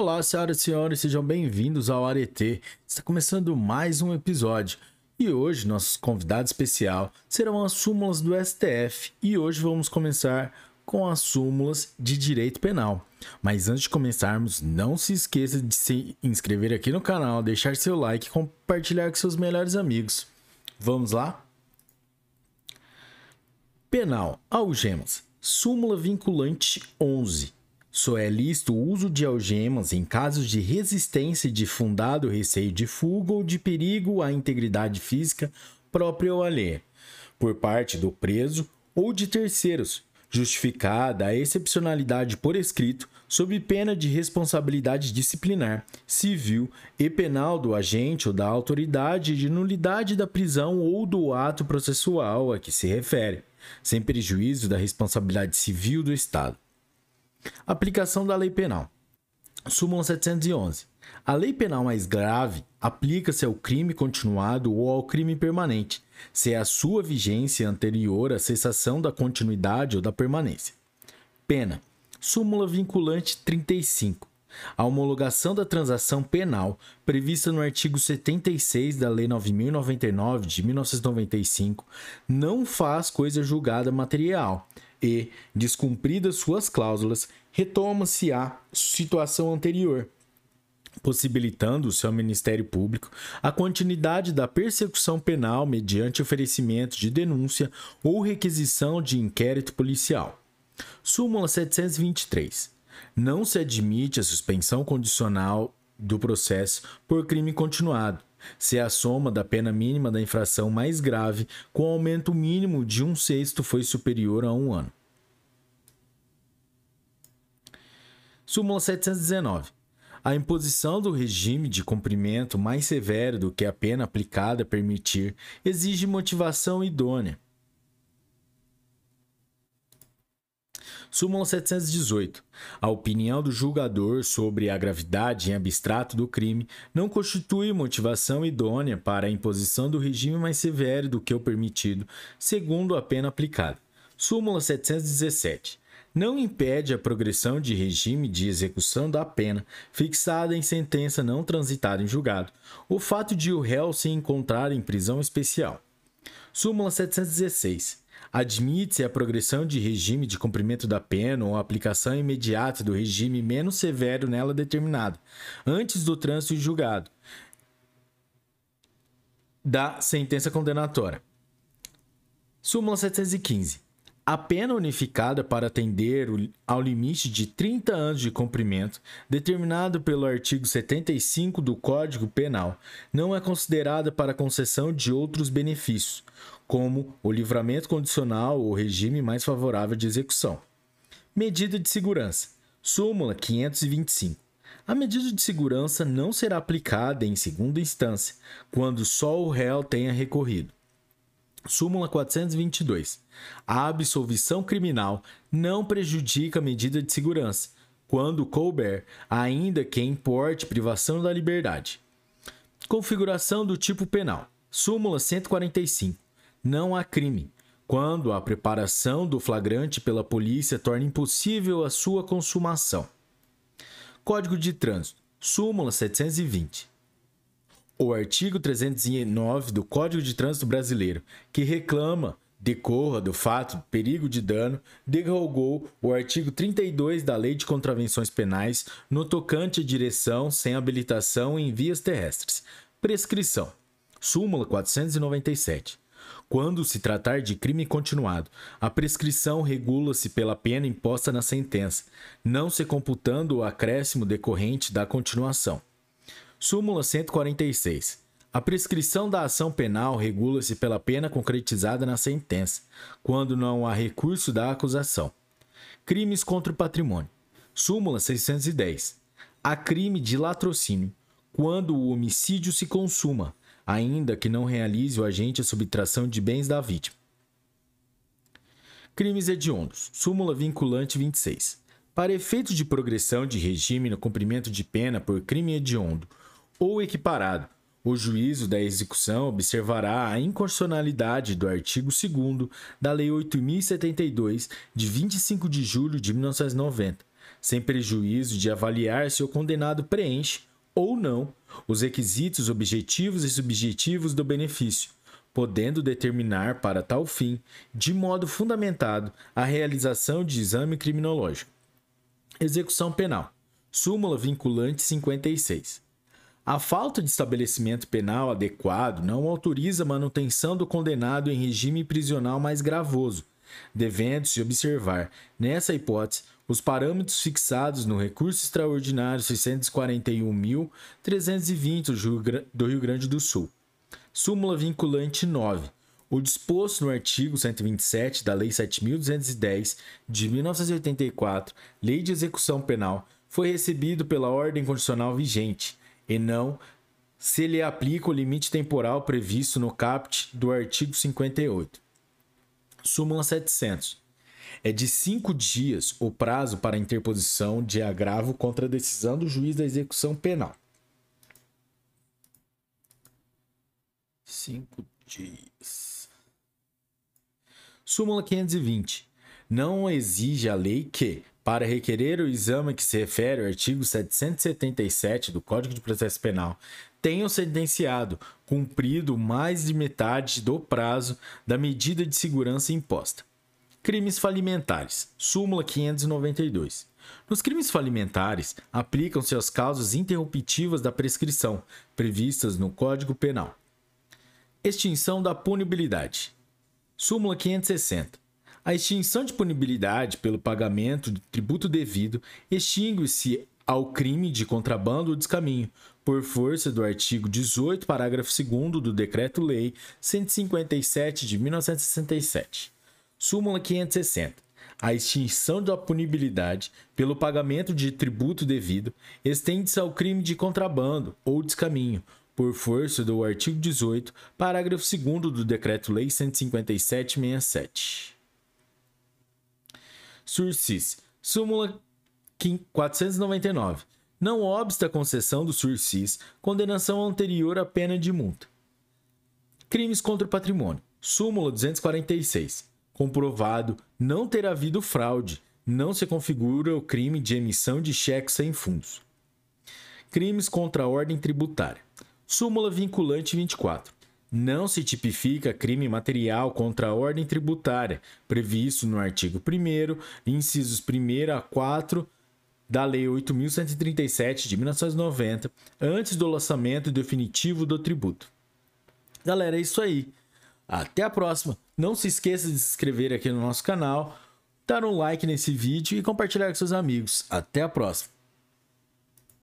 Olá, senhoras e senhores, sejam bem-vindos ao Arete. Está começando mais um episódio. E hoje, nosso convidado especial serão as súmulas do STF. E hoje vamos começar com as súmulas de direito penal. Mas antes de começarmos, não se esqueça de se inscrever aqui no canal, deixar seu like e compartilhar com seus melhores amigos. Vamos lá? Penal, algemas. Súmula vinculante 11. Só é lícito o uso de algemas em casos de resistência de fundado receio de fuga ou de perigo à integridade física própria ou alheia, por parte do preso ou de terceiros, justificada a excepcionalidade por escrito, sob pena de responsabilidade disciplinar, civil e penal do agente ou da autoridade de nulidade da prisão ou do ato processual a que se refere, sem prejuízo da responsabilidade civil do Estado. Aplicação da lei penal. Súmula 711. A lei penal mais grave aplica-se ao crime continuado ou ao crime permanente, se é a sua vigência anterior à cessação da continuidade ou da permanência. Pena. Súmula vinculante 35. A homologação da transação penal prevista no artigo 76 da Lei 9099 de 1995 não faz coisa julgada material e, descumpridas suas cláusulas, retoma-se a situação anterior, possibilitando-se ao Ministério Público a continuidade da persecução penal mediante oferecimento de denúncia ou requisição de inquérito policial. Súmula 723. Não se admite a suspensão condicional do processo por crime continuado, se a soma da pena mínima da infração mais grave com aumento mínimo de um sexto foi superior a um ano. Súmula 719. A imposição do regime de cumprimento mais severo do que a pena aplicada permitir exige motivação idônea. Súmula 718. A opinião do julgador sobre a gravidade em abstrato do crime não constitui motivação idônea para a imposição do regime mais severo do que o permitido, segundo a pena aplicada. Súmula 717 não impede a progressão de regime de execução da pena fixada em sentença não transitada em julgado, o fato de o réu se encontrar em prisão especial. Súmula 716. Admite-se a progressão de regime de cumprimento da pena ou a aplicação imediata do regime menos severo nela determinado, antes do trânsito em julgado, da sentença condenatória. Súmula 715. A pena unificada para atender ao limite de 30 anos de cumprimento, determinado pelo artigo 75 do Código Penal, não é considerada para concessão de outros benefícios, como o livramento condicional ou regime mais favorável de execução. Medida de segurança. Súmula 525. A medida de segurança não será aplicada em segunda instância, quando só o réu tenha recorrido. Súmula 422. A absolvição criminal não prejudica a medida de segurança, quando couber, ainda que importe privação da liberdade. Configuração do tipo penal. Súmula 145. Não há crime, quando a preparação do flagrante pela polícia torna impossível a sua consumação. Código de Trânsito. Súmula 720 o artigo 309 do Código de Trânsito Brasileiro, que reclama decorra do fato perigo de dano, derrogou o artigo 32 da Lei de Contravenções Penais no tocante à direção sem habilitação em vias terrestres. Prescrição. Súmula 497. Quando se tratar de crime continuado, a prescrição regula-se pela pena imposta na sentença, não se computando o acréscimo decorrente da continuação. Súmula 146. A prescrição da ação penal regula-se pela pena concretizada na sentença, quando não há recurso da acusação. Crimes contra o patrimônio. Súmula 610. Há crime de latrocínio, quando o homicídio se consuma, ainda que não realize o agente a subtração de bens da vítima. Crimes hediondos. Súmula vinculante 26. Para efeitos de progressão de regime no cumprimento de pena por crime hediondo ou equiparado. O juízo da execução observará a inconstitucionalidade do artigo 2 da Lei 8072, de 25 de julho de 1990, sem prejuízo de avaliar se o condenado preenche ou não os requisitos objetivos e subjetivos do benefício, podendo determinar para tal fim, de modo fundamentado, a realização de exame criminológico. Execução penal. Súmula vinculante 56. A falta de estabelecimento penal adequado não autoriza a manutenção do condenado em regime prisional mais gravoso, devendo-se observar, nessa hipótese, os parâmetros fixados no recurso extraordinário 641.320 do Rio Grande do Sul. Súmula vinculante 9. O disposto no artigo 127 da Lei 7.210 de 1984, Lei de Execução Penal, foi recebido pela ordem constitucional vigente, e não se lhe aplica o limite temporal previsto no caput do artigo 58. Súmula 700. É de cinco dias o prazo para interposição de agravo contra a decisão do juiz da execução penal. Cinco dias. Súmula 520. Não exige a lei que, para requerer o exame que se refere ao artigo 777 do Código de Processo Penal, tenham sentenciado cumprido mais de metade do prazo da medida de segurança imposta. Crimes falimentares. Súmula 592. Nos crimes falimentares, aplicam-se as causas interruptivas da prescrição, previstas no Código Penal. Extinção da punibilidade. Súmula 560. A extinção de punibilidade pelo pagamento de tributo devido extingue-se ao crime de contrabando ou descaminho, por força do artigo 18, parágrafo 2 do Decreto-Lei 157 de 1967. Súmula 560. A extinção da punibilidade pelo pagamento de tributo devido estende-se ao crime de contrabando ou descaminho, por força do artigo 18, parágrafo 2 do Decreto-Lei 157-67. Sursis. Súmula 499. Não obsta a concessão do sursis, condenação anterior à pena de multa. Crimes contra o patrimônio. Súmula 246. Comprovado não ter havido fraude, não se configura o crime de emissão de cheques sem fundos. Crimes contra a ordem tributária. Súmula vinculante 24 não se tipifica crime material contra a ordem tributária, previsto no artigo 1, incisos 1 a 4 da Lei 8.137 de 1990, antes do lançamento definitivo do tributo. Galera, é isso aí. Até a próxima. Não se esqueça de se inscrever aqui no nosso canal, dar um like nesse vídeo e compartilhar com seus amigos. Até a próxima.